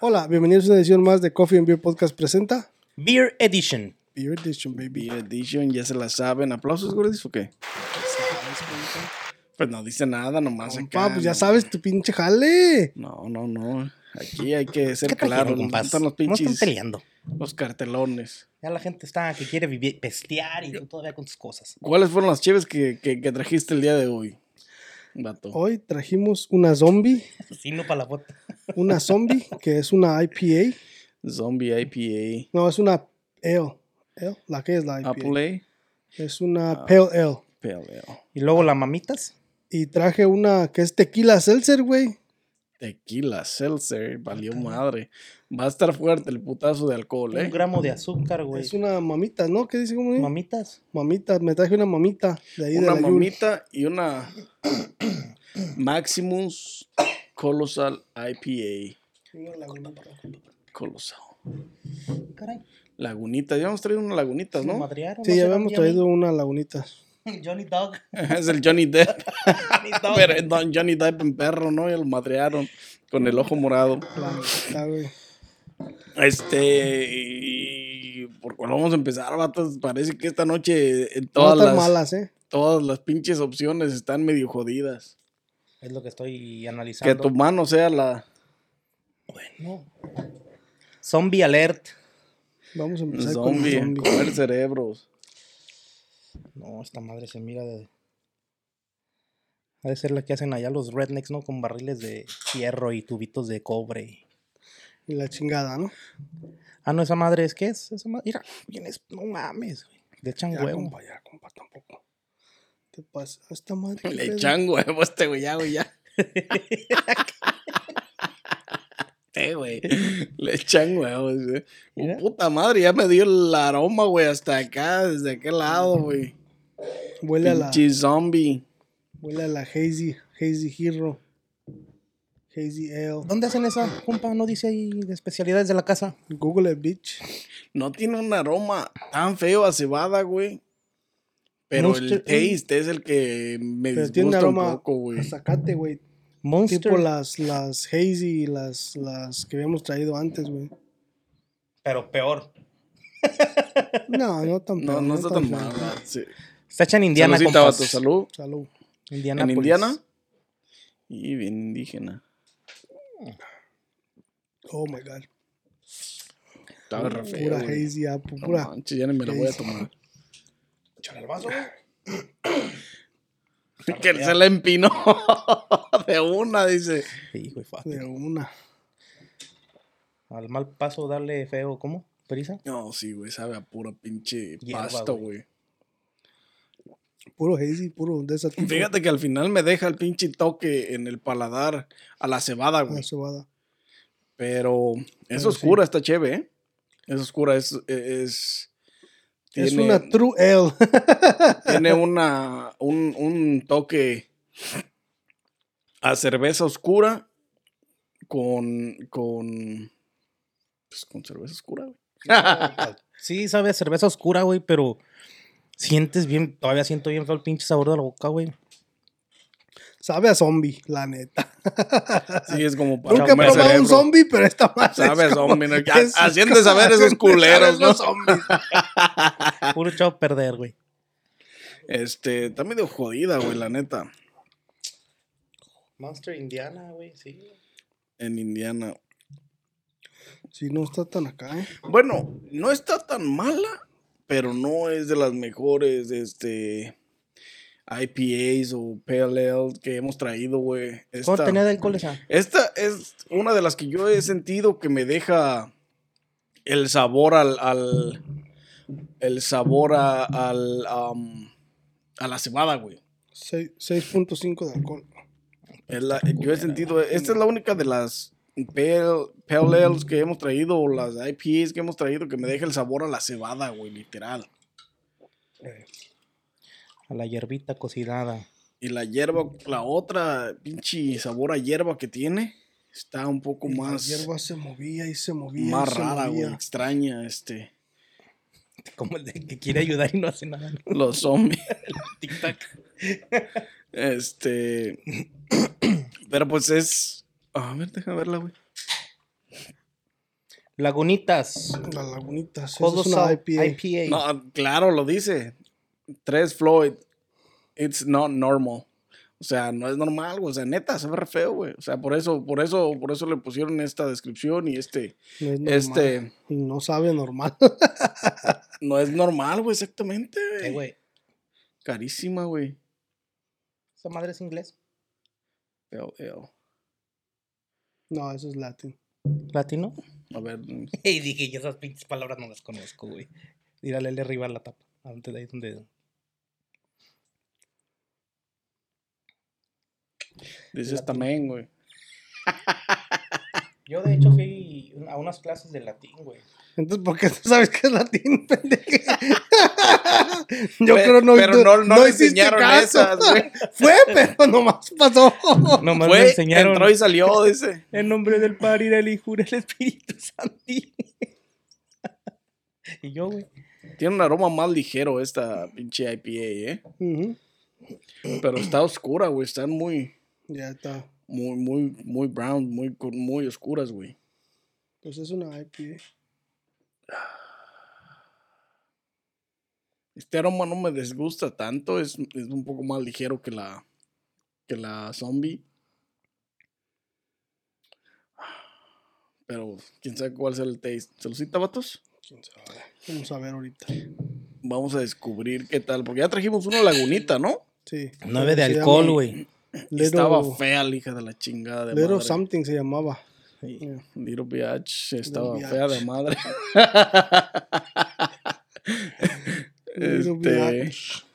Hola, bienvenidos a una edición más de Coffee and Beer Podcast presenta Beer Edition. Beer Edition, baby. Beer Edition, ya se la saben. ¿Aplausos, gordis, o qué? Pues no dice nada, nomás Compa, acá. pues ya no. sabes tu pinche jale. No, no, no. Aquí hay que ser ¿Qué trajeron, claro. compas? Están los No están pinches. peleando. Los cartelones. Ya la gente está que quiere vivir, pestear y tú todavía con tus cosas. ¿Cuáles fueron las cheves que, que, que trajiste el día de hoy? Vato. Hoy trajimos una zombie, Sí, no para la foto. Una zombie que es una IPA. Zombie IPA. No, es una ale. Ale, ¿La que es la IPA? Apple Es una Pale Ale. Pale Ale. Y luego las mamitas. Y traje una que es tequila seltzer, güey. Tequila, seltzer, valió madre. Va a estar fuerte el putazo de alcohol, Un ¿eh? gramo de azúcar, güey. Es una mamita, ¿no? ¿Qué dice? ¿Cómo dice? Mamitas. mamita, me traje una mamita de ahí de Una la Yuri. mamita y una Maximus Colossal IPA. Colosal. Caray. Lagunita, ya hemos traído una lagunita, Nos ¿no? madrearon. Sí, ¿no ya habíamos traído una lagunita. Johnny Dog. es el Johnny Depp. Johnny Dog. Pero es Don Johnny Depp en perro, ¿no? Y lo madrearon con el ojo morado. La neta, güey. Este. Y por cuál vamos a empezar, vatos. Parece que esta noche en No todas están las, malas, ¿eh? todas las pinches opciones están medio jodidas. Es lo que estoy Que analizando. tu mano sea la. Bueno. Zombie Alert. Vamos a empezar Zombie, con zombie. comer cerebros. No, esta madre se mira de. Ha de ser la que hacen allá los rednecks, ¿no? Con barriles de hierro y tubitos de cobre. Y la chingada, ¿no? Ah, no, esa madre es ¿qué es? Esa madre. Mira, vienes, no mames, güey. Le echan Ya, huevo. compa, ya, compa, tampoco. ¿Qué pasa? Esta madre. Le echan huevo a este güey, ya, güey, ya. Eh, güey. Le echan huevos, güey. Oh, puta madre, ya me dio el aroma, güey, hasta acá, desde aquel lado, güey. Huele a la, zombie. huele a la Hazy, Hazy Hero. Hazy Ale. ¿Dónde hacen esa, compa? ¿No dice ahí de especialidades de la casa? Google it, bitch. No tiene un aroma tan feo a cebada, güey. Pero el Monster taste es el que me Pero tiene un disgusta un aroma poco, güey. zacate, güey. Monster. Tipo las, las Hazy y las, las que habíamos traído antes, güey. Pero peor. No, no tan No, peor, no está tan mal. Sí. Está hecha en Indiana, Saludcita, compas. vato, salud. Salud. Indiana. ¿En Indiana? Y bien indígena. Oh my god. Estaba re feo, Pura güey. Hazy, ah, pu- No pura. manches, ya ni me la voy a tomar. El vaso, güey. que se la empinó de una, dice. Sí, güey. De una. Al mal paso darle feo, ¿cómo? ¿Prisa? No, sí, güey, sabe a pura pinche Hierba, pasto, güey. Puro Hazy, puro de esa tipo. Fíjate que al final me deja el pinche toque en el paladar a la cebada, La güey. cebada. Pero es Pero oscura esta cheve, ¿eh? Es oscura, es... es Es una True Ale. tiene una, un, un toque a cerveza oscura con, con, pues con cerveza oscura, güey. Sí, sabe a cerveza oscura, güey, pero sientes bien, todavía siento bien feo el pinche sabor de la boca, güey. Sabe a zombie, la neta. Sí, es como para Nunca he probado un zombie, pero esta madre. Sabe a es como- zombie, ¿no? Es de saber esos culeros, ¿no? los zombies. Puro echado a perder, güey. Este, está medio jodida, güey, la neta, Monster Indiana, güey, sí. en Indiana. Sí, no está tan acá, ¿eh? Bueno, no está tan mala, pero no es de las mejores, este, IPAs o Pale Ale que hemos traído, güey. ¿Cómo Esta- tenía de alcohol esa? Esta es una de las que yo he sentido que me deja el sabor al. al- el sabor a, al, a la cebada, güey. Seis- 6.5 de alcohol. Es la- yo he sentido. Esta es la única de las pale, pale ales que hemos traído, o las IPAs que hemos traído, que me deja el sabor a la cebada, güey, literal. A la hierbita cocinada. Y la hierba, la otra pinche sabor a hierba que tiene, está un poco más. La hierba se movía y se movía. y más se rara, güey, extraña, este. Como el de que quiere ayudar y no hace nada. ¿no? Los zombies. Tic-tac. Este. Pero pues es. A ver, deja verla, güey. Lagunitas. Las lagunitas. Es una IPA. IPA. No, claro, lo dice. Tres Floyd. It's not normal. O sea, no es normal, güey. O sea, neta, se ve re feo, güey. O sea, por eso, por eso, por eso le pusieron esta descripción y este, No es normal. este, Y no sabe normal. no es normal, güey, exactamente, güey. güey. Carísima, güey. ¿Esa madre es inglés? Ew, ew. no, eso es latín. ¿Latino? A ver, Y dije, yo esas pinches palabras no las conozco, güey. Tírale de arriba a la tapa. Antes de ahí donde. Dices también, güey. Yo, de hecho, fui a unas clases de latín, güey. Entonces, ¿por qué tú sabes que es latín, pendejo? Yo Pe- creo no, pero tú- no- no le enseñaron caso. esas, güey. Fue, pero nomás pasó. Nomás me Fue, enseñaron entró y salió, dice. en nombre del Padre y del Hijo y del Espíritu Santo. y yo, güey. Tiene un aroma más ligero esta pinche IPA, ¿eh? Pero está oscura, güey. Están muy, Ya está. muy, muy, muy brown, muy, muy oscuras, güey. Pues es una IPA. Este aroma no me disgusta tanto. Es, es un poco más ligero que la, que la zombie. Pero quién sabe cuál será el taste. ¿Se lo cita, vatos? ¿Quién sabe? Vamos a ver ahorita. Vamos a descubrir qué tal. Porque ya trajimos una lagunita, ¿no? Sí. 9 de alcohol, güey. Estaba fea la hija de la chingada de Little madre. Something se llamaba. Sí. Yeah. Little Biatch estaba fea de madre. Este,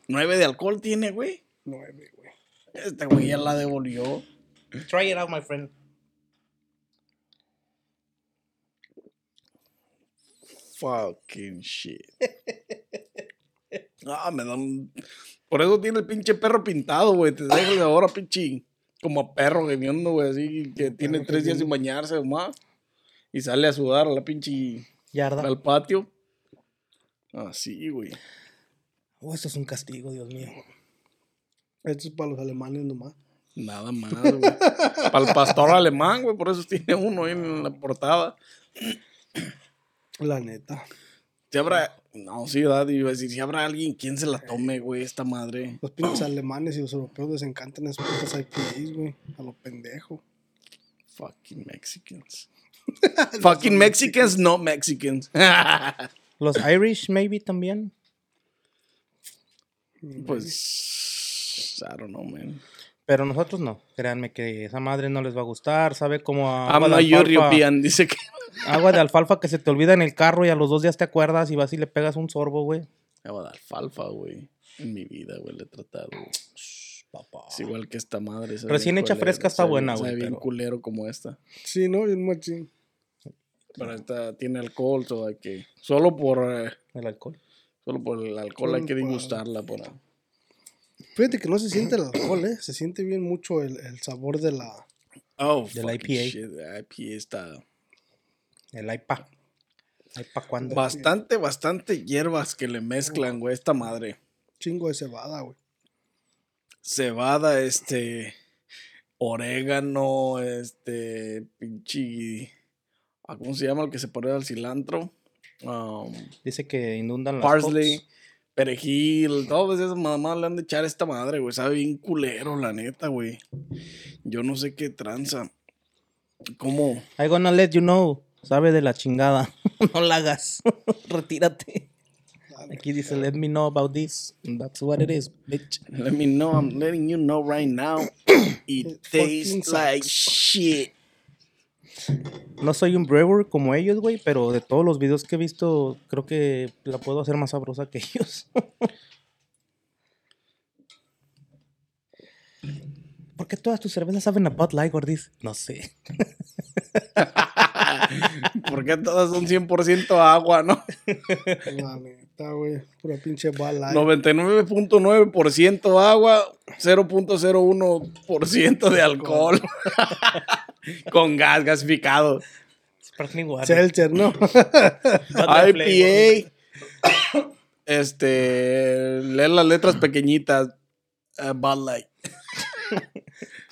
nueve de alcohol tiene, güey. Nueve, güey. Este güey ya la devolvió. Try it out, my friend. Fucking shit. Ah, me dan. Por eso tiene el pinche perro pintado, güey. Te dejas de ahora, pinche. Como perro gemiendo, güey. Así que tiene perro tres días sin bañarse o más. Y sale a sudar a la pinche. Yarda. al patio. Así, güey. Oh, esto es un castigo, Dios mío. Esto es para los alemanes nomás. Nada más, güey. Para el pastor alemán, güey. Por eso tiene uno ahí en la portada. La neta. Si habrá. No, sí, ¿verdad? Iba a decir, si habrá alguien, ¿quién se la tome, güey? Esta madre. Los pinches alemanes y los europeos les encantan esas putas IPAs, güey. A lo pendejo. Fucking Mexicans. Fucking Mexicans, no Mexicans. Los Irish, maybe también. pues. I don't know, man. Pero nosotros no. Créanme que esa madre no les va a gustar. Sabe como a agua de alfalfa. Dice que. Agua de alfalfa que se te olvida en el carro y a los dos días te acuerdas y vas y le pegas un sorbo, güey. Agua de alfalfa, güey. En mi vida, güey, le he tratado. Papá. Es igual que esta madre. Recién hecha culero, fresca está sabe- buena, sabe güey, bien pero- culero como esta. Sí, ¿no? Bien machín. Pero esta tiene alcohol, todo hay que. Solo por. eh, El alcohol. solo por el alcohol hay que por- degustarla. Por... Fíjate que no se siente el alcohol, ¿eh? Se siente bien mucho el, el sabor de la... Oh, Del fucking IPA. shit, la IPA está. El IPA. ¿IPA cuándo? Bastante, bastante hierbas que le mezclan, güey, esta madre. Chingo de cebada, güey. Cebada, este. Orégano, este. Pinche. ah, ¿Cómo se llama el que se pone al cilantro? Um, Dice que inundan las parsley. Perejil, todas esas mamás le han de echar a esta madre, güey. Sabe bien culero, la neta, güey. Yo no sé qué tranza. ¿Cómo? I gonna let you know. Sabe de la chingada. no la hagas. Retírate. Aquí dice, let me know about this. And that's what it is, bitch. Let me know. I'm letting you know right now. It tastes like shit. No soy un brewer como ellos, güey, pero de todos los videos que he visto, creo que la puedo hacer más sabrosa que ellos. ¿Por qué todas tus cervezas saben a Bud Light, Gordis? No sé. Porque todas son 100% agua, ¿no? Neta, güey. Pura pinche bala. 99.9% agua, 0.01% de alcohol. Con gas gasificado. Sparkling water. Seltzer. IPA. Este. Leer las letras pequeñitas. eh, Bud Light.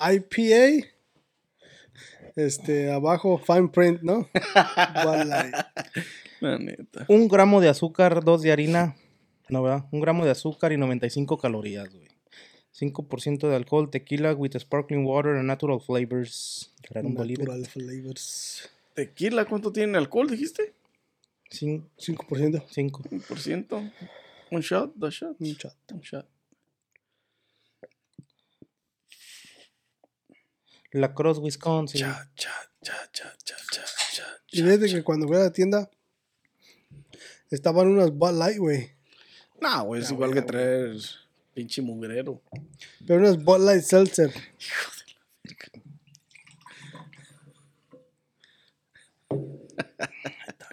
IPA. Este, abajo, fine print, ¿no? Bud Light. La neta. Un gramo de azúcar, dos de harina. No, ¿verdad? Un gramo de azúcar y 95 calorías, güey. 5% de alcohol, tequila with sparkling water and natural flavors. Natural flavors. ¿Tequila cuánto tiene alcohol, dijiste? Cin- 5%. cinco. Un por ciento. Un shot, dos shots. Un shot. Un shot. La Cross, Wisconsin. Cha, cha, cha, cha, cha, cha, cha, Y cha. fíjate que cuando fui a la tienda, estaban unas Bud Light, güey. No, güey, es igual que traer pinche mugrero. Pero unas Bud Light Seltzer.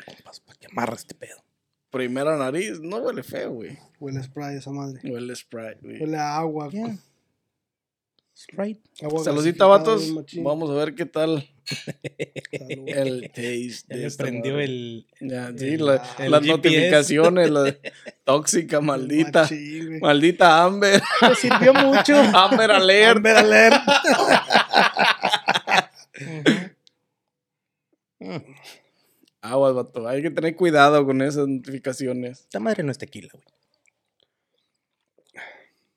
Compas, para que amarre este pedo. Primera nariz, no huele feo, güey. Huele a spray esa madre. Huele Sprite, güey. Huele a agua. Yeah. Sprite. agua Saludita, vatos. Vamos a ver qué tal el taste Ya le prendió el. Ya, sí, el- la- el las GPS. notificaciones, la tóxica, maldita. Machín. Maldita Amber. Me sirvió mucho. Amber Alert. Amber Alert. Aguas, vato. Hay que tener cuidado con esas notificaciones. Esta madre no es tequila, güey.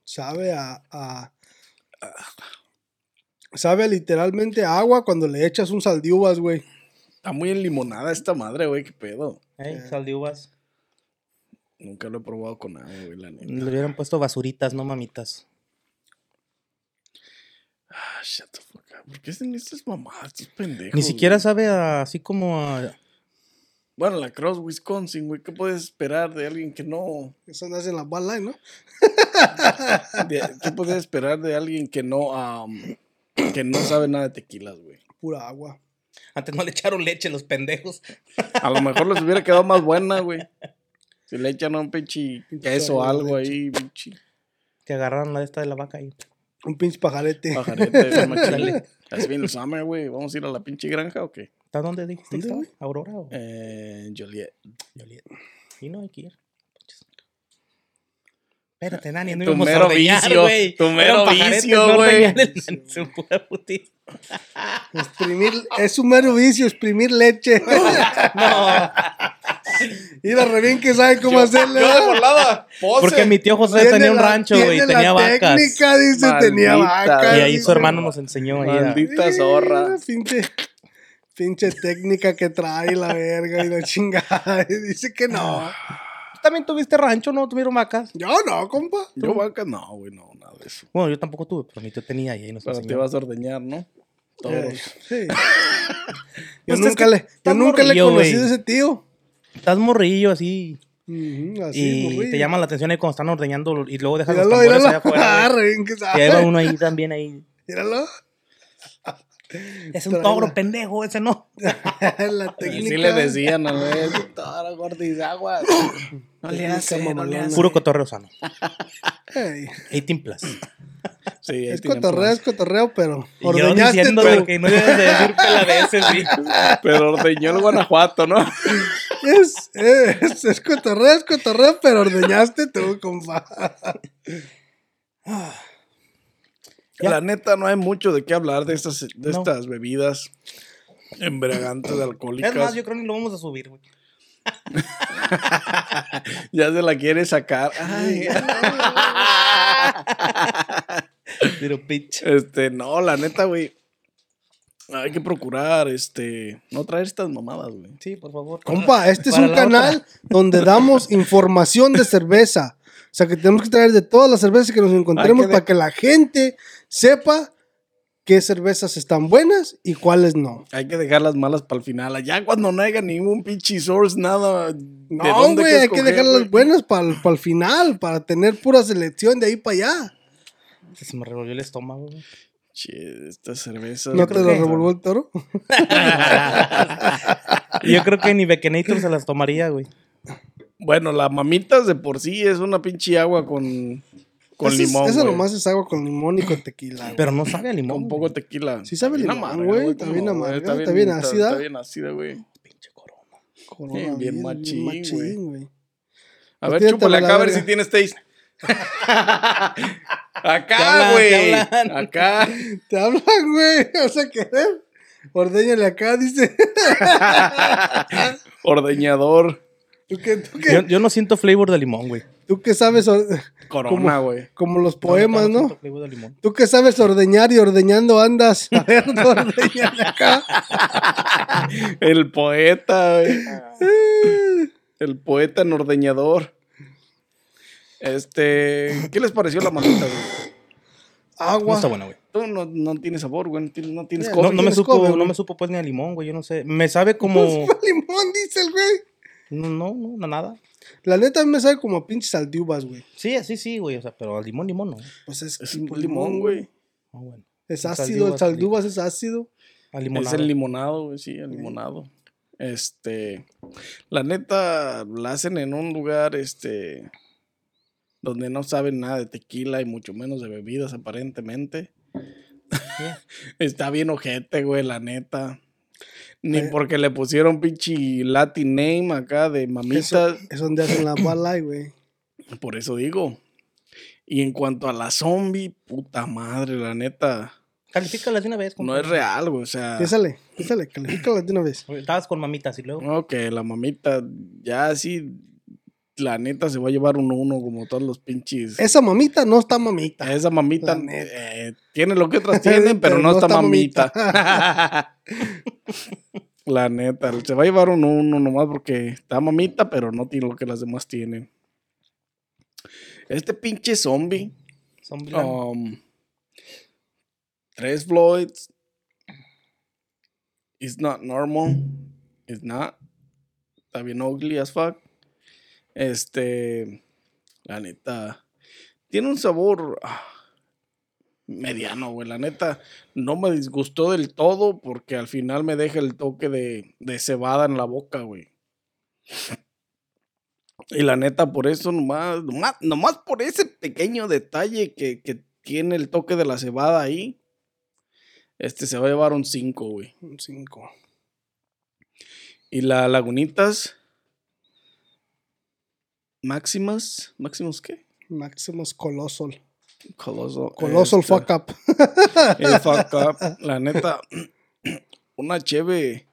Sabe a, a- Sabe literalmente a agua cuando le echas un sal de uvas, güey. Está muy enlimonada esta madre, güey. ¿Qué pedo? Ey, Sal de uvas. Nunca lo he probado con nada, güey, la neta. Le hubieran puesto basuritas, no mamitas. Ah, shut the fuck up. ¿Por qué hacen estas mamadas, estos pendejos? Ni siquiera güey? sabe a- así como a. Bueno, la Cross Wisconsin, güey. ¿Qué puedes esperar de alguien que no. Eso no hacen las Bud Light, ¿no? de- ¿Qué puedes esperar de alguien que no. am, que no sabe nada de tequilas, güey? Pura agua. Antes no le echaron leche los pendejos. A lo mejor les hubiera quedado más buena, güey. Si le echan un pinche queso o algo ahí, pinche Que agarraron la de esta de la vaca y. Un pinche pajarete. pajarete. Es bien el summer, güey. ¿Vamos a ir a la pinche granja o qué? ¿Está dónde dijiste que ¿Dónde, estaba? ¿Aurora o Eh, Joliet. Joliet? Y no hay que ir. Espérate, Nani, no Tu íbamos mero a ordeñar, vicio, güey. tu mero vicio, no güey. Exprimir, es un mero vicio, exprimir leche. No, Mira, re bien que sabe cómo hacerle. Yo de ¿verdad? volada. pose. porque mi tío José Tiene tenía un rancho, güey, tiene tenía la vacas. técnica, dice, tenía Maldita. vacas. Y ahí dice. su hermano nos enseñó ahí Maldita zorra. Pinche, pinche técnica que trae la verga y la chingada. Y dice que no. También tuviste rancho, ¿no? ¿Tuvieron vacas? Yo no, compa. Yo vacas, no, güey, no, nada de eso. Bueno, yo tampoco tuve, pero mi tío tenía y ahí nos Pero te vas a ordeñar, ¿no? Todos. Eh, sí. Yo Pues es nunca que le, yo nunca le he conocido a ese tío. Estás morrillo así así, y morrillo. te llama la atención ahí cuando están ordeñando y luego dejas Míralo, los tambores allá míralo. afuera. Ah, bien que Y ahí va uno ahí también ahí. Míralo. Es un toro, la- pendejo, ese no. la Y técnica. sí le decían a ver, toda gordizagua. No le hace, no le hace. Puro cotorreo sano. Ey, 18 plus. Sí, es cotorreo, es cotorreo, pero yo ordeñaste diciéndole tú. que no debes de decir peladeces, sí. Pero ordeñó el Guanajuato, ¿no? Es, es, es cotorreo, es cotorreo, pero ordeñaste tú, compa. La neta, no hay mucho de qué hablar de estas, de No. estas bebidas embriagantes alcohólicas. Es más, yo creo que ni lo vamos a subir, güey. Ya se la quiere sacar. Ay. Pero pitch. este, no, la neta, güey. Hay que procurar, este, no traer estas mamadas, güey. Sí, por favor. Compa, este es un canal otra. donde damos información de cerveza. O sea que tenemos que traer de todas las cervezas que nos encontremos que de- para que la gente sepa qué cervezas están buenas y cuáles no. Hay que dejar las malas para el final. Allá cuando no haya ningún pinche source, nada. No, güey, hay que dejar las buenas para el final, para tener pura selección de ahí para allá. Se me revolvió el estómago, güey. Che, estas cervezas. ¿No te lo revolvió el toro? Yo creo que ni Bekenator se las tomaría, güey. Bueno, la mamitas de por sí es una pinche agua con, con Ese es- limón. Esa güey. nomás es agua con limón y con tequila. güey. Pero no sabe a limón. Con poco tequila. Sí sabe Bien limón, amarga, güey, está ¿cómo bien amarga, güey? está bien ácida. Está, bien ácida, güey. Pinche corona. Corona, bien, bien machín, güey. güey. A Pues ver, tírate chúpale la acá a ver verga. si tienes taste. ¿Qué acá, güey. ¿Qué? Acá. Te hablan, güey. O sea, querer. Ordeñale acá, dice. Ordeñador. ¿Tú qué, tú qué- Yo, yo no siento flavor de limón, güey. tú qué sabes? or- Corona, güey. Como los poemas, No, ¿no? siento flavor de limón. Tú que sabes ordeñar y ordeñando andas. A ver, ordeñale acá. El poeta, güey. El poeta nordeñador. Este. ¿Qué les pareció la mamita, güey? No Agua. está buena, güey. Tú no, no tienes sabor, güey. No tienes, no tienes Ya, No, coffee. no me supo, cobre, no me supo pues ni a limón, güey. Yo no sé. Me sabe como. limón, dice el güey. No, no, no, nada. La neta a mí me sabe como a pinches saldiubas, güey. Sí, sí, sí, güey. O sea, pero al limón, limón no. Pues es, Es un limón, güey. Ah, bueno. Es El ácido, el saldubas, es ácido. Al Es el limonado, güey, sí, el limonado. Este, la neta, la hacen en un lugar, este, donde no saben nada de tequila y mucho menos de bebidas, aparentemente. Está bien ojete, güey, la neta. Ni Eh. porque le pusieron pinche Latin name acá de Eso mamita. es donde hacen la bala, güey. Por eso digo. Y en cuanto a la zombie, puta madre, la neta, Califícala de una vez. no es real, güey. O sea, Pésale, pésale, califícala de una vez. Estabas con mamitas y luego. No, que la mamita ya así, la neta se va a llevar uno uno como todos los pinches. Esa mamita no está mamita. Esa mamita eh, tiene lo que otras tienen, pero, no, está, mamita. la neta, se va a llevar uno a uno nomás porque está mamita, pero no tiene lo que las demás tienen. Este pinche zombie, Zombieland. um, tres Floyds, it's not normal, it's not, está bien ugly as fuck. Este, la neta, tiene un sabor ah, mediano, güey. La neta, no me disgustó del todo porque al final me deja el toque de, de cebada en la boca, güey. Y la neta, por eso nomás, nomás, nomás por ese pequeño detalle que, que tiene el toque de la cebada ahí, este se va a llevar un 5, güey. Un cinco. Y la Lagunitas, Máximas, ¿Máximos qué? Maximus Colossal. Coloso. Colossal este, fuck up. el fuck up. La neta, una cheve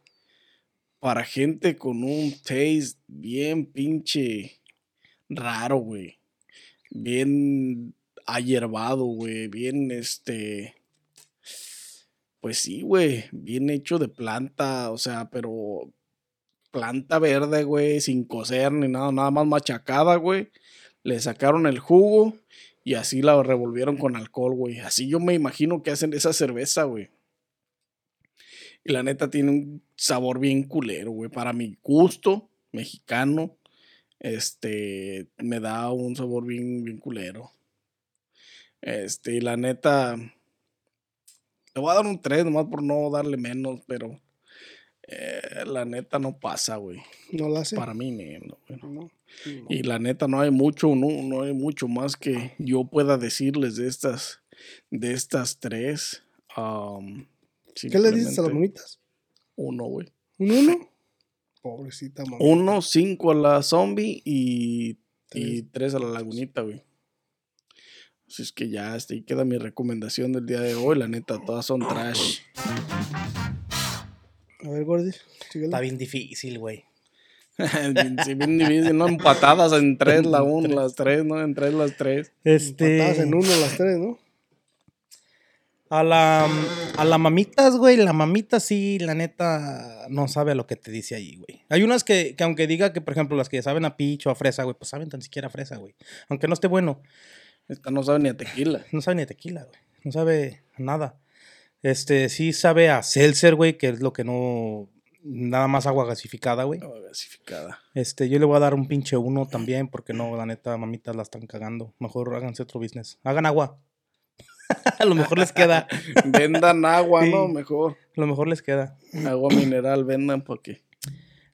para gente con un taste bien pinche raro, güey. Bien ayerbado, güey. Bien, este... Pues sí, güey. Bien hecho de planta, o sea, pero planta verde, güey, sin cocer ni nada, nada más machacada, güey. Le sacaron el jugo y así la revolvieron con alcohol, güey. Así yo me imagino que hacen esa cerveza, güey. Y la neta tiene un sabor bien culero, güey. Para mi gusto mexicano, este, me da un sabor bien, bien culero. Este, y la neta, le voy a dar un 3 nomás por no darle menos, pero eh, la neta no pasa, güey. No la hace. Para mí, no, güey. No, no. Y la neta no hay mucho, no, no hay mucho más que yo pueda decirles de estas, de estas tres. ¿Qué le dices a las mamitas? Uno, güey. ¿Un uno? Pobrecita mamá. Uno, cinco a la zombie y, y Tres. a la lagunita, güey. Así es que ya, este, ahí queda mi recomendación del día de hoy. La neta, todas son trash. A ver, Gordy. Está bien difícil, güey. bien, sí, bien difícil, ¿no? Empatadas en tres la una, las tres, ¿no? En tres las tres. Este. Empatadas en uno las tres, ¿no? A la, a la mamitas, güey, la mamita sí, la neta, no sabe a lo que te dice ahí, güey. Hay unas que, que aunque diga que, por ejemplo, las que saben a picho, a fresa, güey, pues saben tan siquiera a fresa, güey. Aunque no esté bueno, Esta no sabe ni a tequila. no sabe ni a tequila, güey. No sabe a nada. Este, sí sabe a seltzer, güey, que es lo que no... Nada más agua gasificada, güey. No, gasificada. Este, yo le voy a dar un pinche uno también, porque no, la neta, mamitas la están cagando. Mejor háganse otro business. Hagan agua. a lo mejor les queda. Vendan agua, Sí. ¿no? Mejor. A lo mejor les queda. Agua mineral, vendan porque.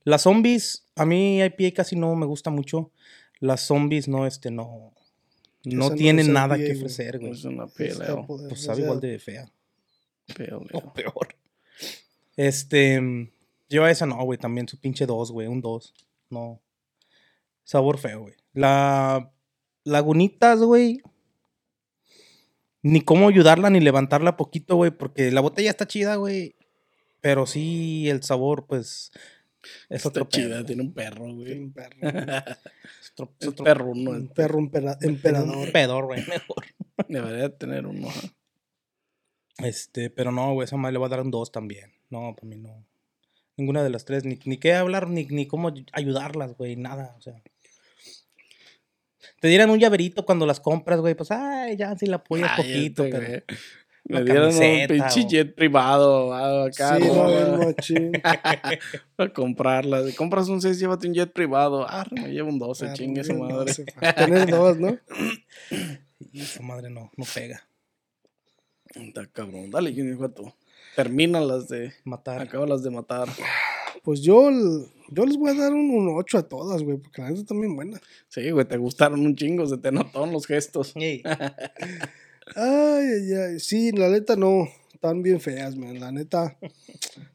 Las zombies, a mí IPA casi no me gusta mucho. Las zombies no, este, no. No Esa no tienen es nada IPA, que ofrecer, güey. Es una poder- Pues sabe igual de fea. Peor, peor. Este. Yo a esa no, güey, también su pinche 2, güey, un 2. No. Sabor feo, güey. La. Lagunitas, güey. Ni cómo ayudarla ni levantarla poquito, güey, porque la botella está chida, güey. Pero sí, el sabor, pues. Es está otro chida, tiene un perro, güey. Tiene un perro. es otro, perro, no. Un perro, un, pera, un, pedor, güey, mejor. Debería tener uno. ¿eh? Este, pero no, güey, esa madre le va a dar un 2 también. No, para mí no. Ninguna de las tres, ni, ni qué hablar, ni, ni cómo ayudarlas, güey, nada, o sea. Te dieran un llaverito cuando las compras, güey, pues, ay, ya, si la apoyas ay, poquito, este, pero... Me dieron un pinche jet privado acá. Sí, no, Para comprarla. Si compras un 6, llévate un jet privado. Ah, me llevo un 12, ah, chingue su madre. Tienes dos, ¿no? Y su madre no, no pega. Está cabrón, dale, Guanajuato. Termina las de matar. Acaba las de matar. Pues yo, yo les voy a dar un, un 8 a todas, güey, porque la neta están bien buenas. Sí, güey, te gustaron un chingo, se te notaron los gestos. Sí. ay, ay, ay. Sí, la neta no. Están bien feas, man. La neta.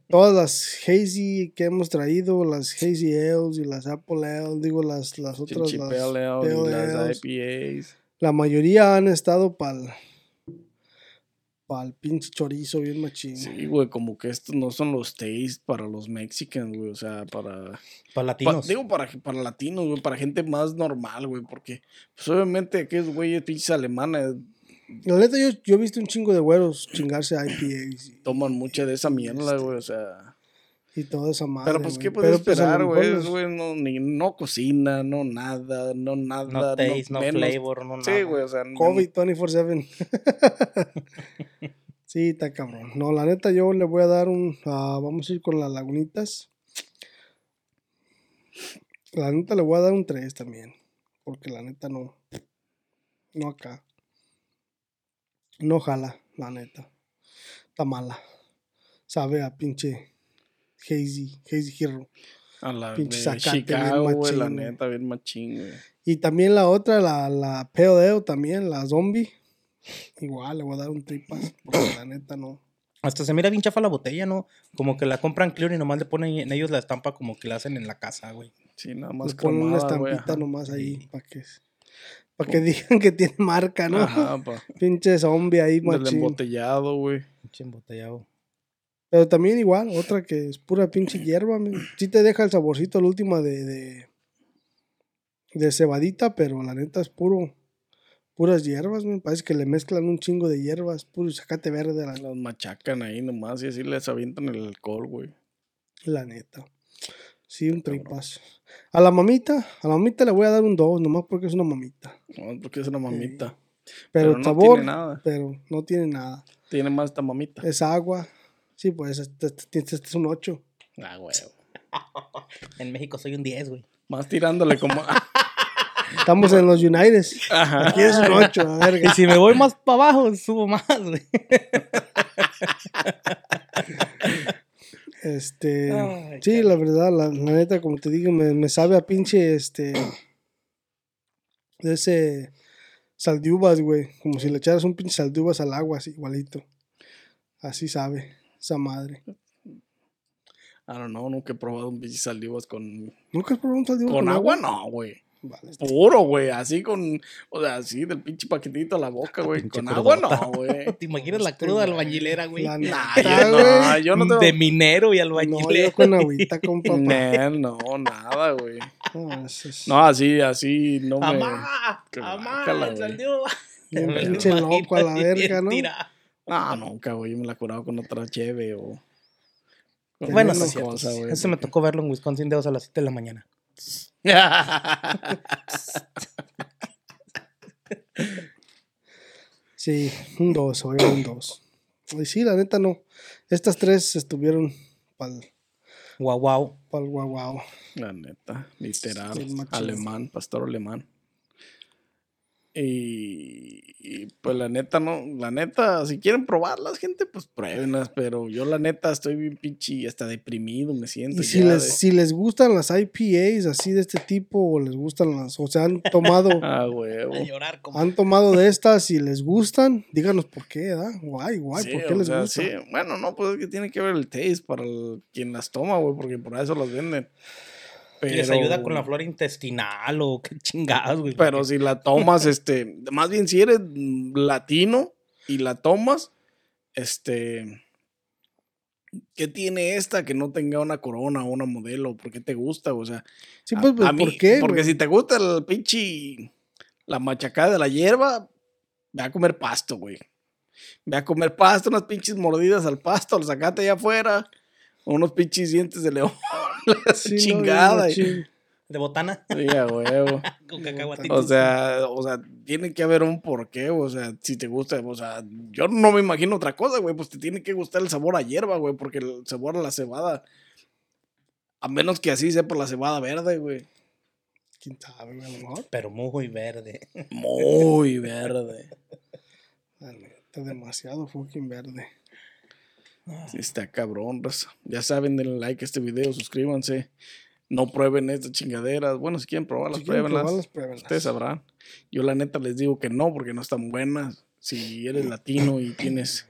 Todas las Hazy que hemos traído, las Hazy Ales y las Apple Ales, digo, las, las otras. Las, Ales, Pale Ales, las IPAs. La mayoría han estado para pa'l pinche chorizo bien machín. Sí, güey, como que estos no son los taste para los mexicanos, güey, o sea, para... Para latinos. Digo, para, para latinos, güey, para gente más normal, güey, porque pues obviamente aquellos güeyes pinche alemana La neta, yo, yo he visto un chingo de güeros chingarse IPAs. Y, Toman mucha de esa mierda, este güey, o sea y todo eso más. Pero pues, ¿qué puedes pues, esperar, güey? No, no cocina, no nada, no nada. No taste, no, flavor, no nada. Sí, güey, o sea. COVID 24-7. sí, está cabrón. No, la neta, yo le voy a dar un. Ah, vamos a ir con las lagunitas. La neta, le voy a dar un 3 también. Porque la neta no. No acá. No jala, la neta. Está mala. Sabe a pinche Hazy, Hazy Hero. A la Pinche sacate, Chicago, machín, la neta, bien machín, güey. Y también la otra, la, la PODEO también, la zombie. Igual, le voy a dar un tripas, porque la neta no. Hasta se mira bien chafa la botella, ¿no? Como que la compran clear y nomás le ponen en ellos la estampa como que la hacen en la casa, güey. Sí, nada más. Le ponen cromada, una estampita nomás ahí para que, pa que digan que tiene marca, ¿no? Ajá, pa. Pinche zombie ahí, machín. Del embotellado, güey. Pinche embotellado. Pero también igual, otra que es pura pinche hierba, man. sí te deja el saborcito, la última de, de, de cebadita, pero la neta es puro, puras hierbas, me parece que le mezclan un chingo de hierbas, puro sacate verde. La... Las machacan ahí nomás y así les avientan el alcohol, güey. La neta. Sí, un tripazo. A la mamita, a la mamita le voy a dar un 2, nomás porque es una mamita. No, porque es una mamita. Pero, pero, el sabor, no tiene nada. pero no tiene nada. Tiene más esta mamita. Es agua, Sí, pues este, este, este, este es un 8. Ah, güey. en México soy un 10, güey. Más tirándole como. Estamos en los United. Aquí es un 8. Y si me voy más para abajo, subo más, güey. Este. Sí, la verdad, la, neta, como te digo, me, sabe a pinche este. De ese saldubas, güey. Como si le echaras un pinche saldubas al agua, así, igualito. Así sabe esa madre. I don't know, nunca he probado un bici saldivas con. ¿Nunca has probado un saldivas con, con agua? No, güey. Puro, güey, así con, o sea, así del pinche paquetito a la boca, güey, con agua no, güey. ¿Te imaginas la cruda albañilera, güey? Nah, no, no. De minero y albañilera. No, yo con agüita, con papá. No, nada, güey. No, así, así, no me... ¡Amá! ¡Amá! ¡Salió! Pinche loco a la verga, ¿no? Tira. Ah, nunca, güey. Yo me la he curado con otra cheve o. Bueno, eso, cierto, cosa, güey, me tocó verlo en Wisconsin de Dedos a las 7 de la mañana. sí, un 2, hoy un 2. Y sí, la neta no. Estas tres estuvieron pal. Guau, guau. Pal guau, guau. La neta, literal. Alemán, pastor alemán. Y, pues la neta, no, la neta, si quieren probarlas, gente, pues pruébenlas, pero yo la neta estoy bien pinche, hasta deprimido me siento. Y si les, si les gustan las IPAs así de este tipo, o les gustan las, o sea, han tomado. ah, huevo. Han tomado de estas y les gustan, díganos por qué, ¿verdad? Guay, guay, sí, ¿por qué les sea, gusta? Bueno, no, pues es que tiene que ver el taste para el, quien las toma, güey, porque por eso las venden. Pero, les ayuda con la flora intestinal o qué chingados, güey. Pero si la tomas, este, más bien si eres latino y la tomas, este, ¿qué tiene esta que no tenga una corona o una modelo? ¿Por qué te gusta? O sea, sí, pues, pues ¿por qué? Porque si te gusta el pinche, la machacada de la hierba, ve a comer pasto, güey. Ve a comer pasto, unas pinches mordidas al pasto, lo sacate allá afuera unos pinches dientes de león, la Sí, no, chingada. no. De botana. Sí, a huevo. Con cacahuatitos. O sea, o sea, tiene que haber un porqué, o sea, si te gusta, o sea, yo no me imagino otra cosa, güey, pues te tiene que gustar el sabor a hierba, güey, porque el sabor a la cebada, a menos que así sepa la cebada verde, güey, ¿Quién sabe, güey? A lo mejor. Pero muy verde. muy verde. Neta, demasiado fucking verde. Sí, está cabrón, raza. Ya saben, denle like a este video, suscríbanse. No prueben estas chingaderas. Bueno, si quieren probarlas, Si quieren pruébenlas. probarlas, pruébenlas. Ustedes sabrán. Yo la neta les digo que no, porque no están buenas. Si eres latino y tienes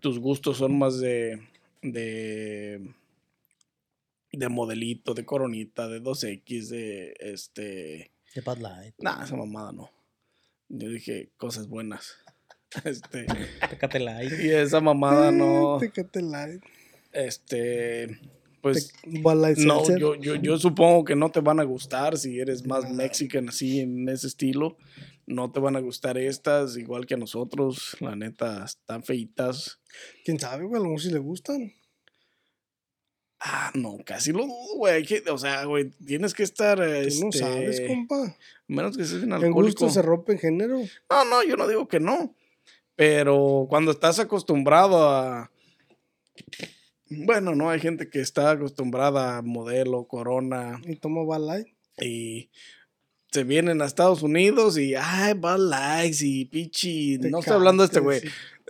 tus gustos son más de de de modelito, de coronita, de 2X, de este, De Bud Light. nah, esa mamada no. Yo dije cosas buenas. Este, Tecate Light. y esa mamada no, Tecate Light. este, pues No, yo, yo, yo supongo que no te van a gustar si eres más mexican así en ese estilo. No te van a gustar estas, igual que a nosotros. La neta, están feitas. ¿Quién sabe, güey? A lo mejor si le gustan. Ah, no, casi lo dudo, güey. Hay que- O sea, güey, tienes que estar. Tú Este, no sabes, compa. Menos que seas un En alcohólico. gusto se rompe en género. No, no, yo no digo que no. Pero cuando estás acostumbrado a. Bueno, no, hay gente que está acostumbrada a modelo, corona, Y toma Bud Light. y se vienen a Estados Unidos y ay, Bud Lights y pichi. Te No estoy hablando de este güey.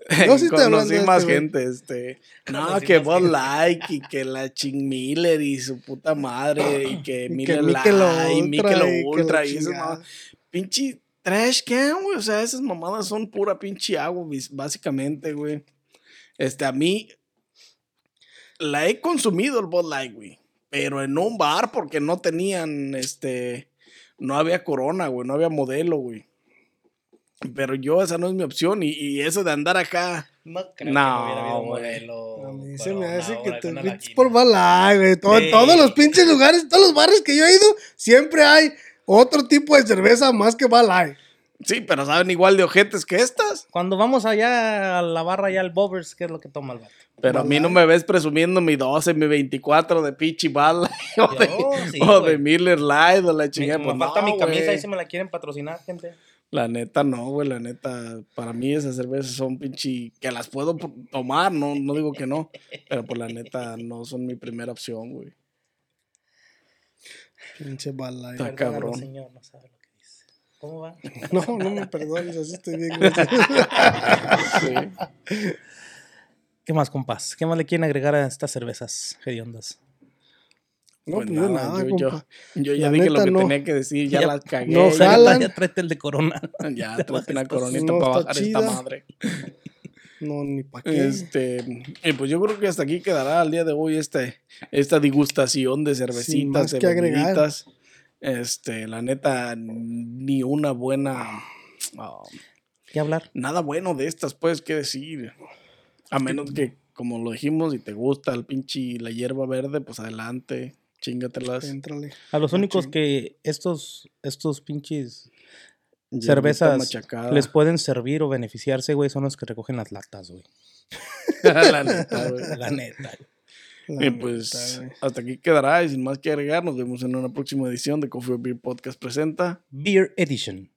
cagas, sí. Conocí de más este gente, este. No, Conocí que Bud. Light y que la Ching Miller y su puta madre y que Y Miller que Light y y la Ultra y esas chingada. mamadas. Pinche trash can, güey. O sea, esas mamadas son pura pinche agua, básicamente, güey. Este, a mí la he consumido el Bud Light, güey. Pero en un bar porque no tenían, este, no había corona, güey, no había modelo, güey. Pero yo, esa no es mi opción. Y, y eso de andar acá. No creo No, que no hubiera habido güey. modelo. A mí se me hace que te latina. por Light, güey. Todo- Sí. Todos los pinches lugares, todos los bares que yo he ido, siempre hay otro tipo de cerveza más que Light. Sí, pero saben igual de ojetes que estas. Cuando vamos allá a la barra, allá al Bobbers, ¿qué es lo que toma el vato? Pero a mí no me ves presumiendo mi 12, mi 24 de Pichi Bala o, de, sí, o de Miller Light o la Me, chingada. me Pues falta no, mi camisa güey. y si me la quieren patrocinar, gente. La neta no, güey, la neta. Para mí esas cervezas son pinche. Que las puedo tomar, no, no digo que no. Pero por la neta no son mi primera opción, güey. Pinche Light. Está cabrón. señor, no sabe lo que dice. ¿Cómo va? No, no me perdones, así estoy bien. Sí. ¿Qué más, compás? ¿Qué más le quieren agregar a estas cervezas hediondas? No, Pues pues nada, nada, yo, yo- compa. yo ya La dije lo que no. tenía que decir, ya, Ya- las cagué. no ya, jalan. Ya tráete el de Corona. ya tráete una coronita No para bajar esta chida. madre. No, ni pa' qué. Este, y pues yo creo que hasta aquí quedará al día de hoy este, esta degustación de cervecitas, de que agregar. bebiditas. Este, la neta, ni una buena. ah, ¿Qué hablar? nada bueno de estas, pues, qué decir. A menos que, como lo dijimos, y te gusta el pinche la hierba verde, pues adelante, chingatelas. A los únicos que estos, estos pinches cervezas machacada. les pueden servir o beneficiarse, güey, son los que recogen las latas, güey. la neta, güey. La neta. La Y pues güey. hasta aquí quedará y sin más que agregar, nos vemos en una próxima edición de Coffee Beer Podcast presenta. Beer Edition.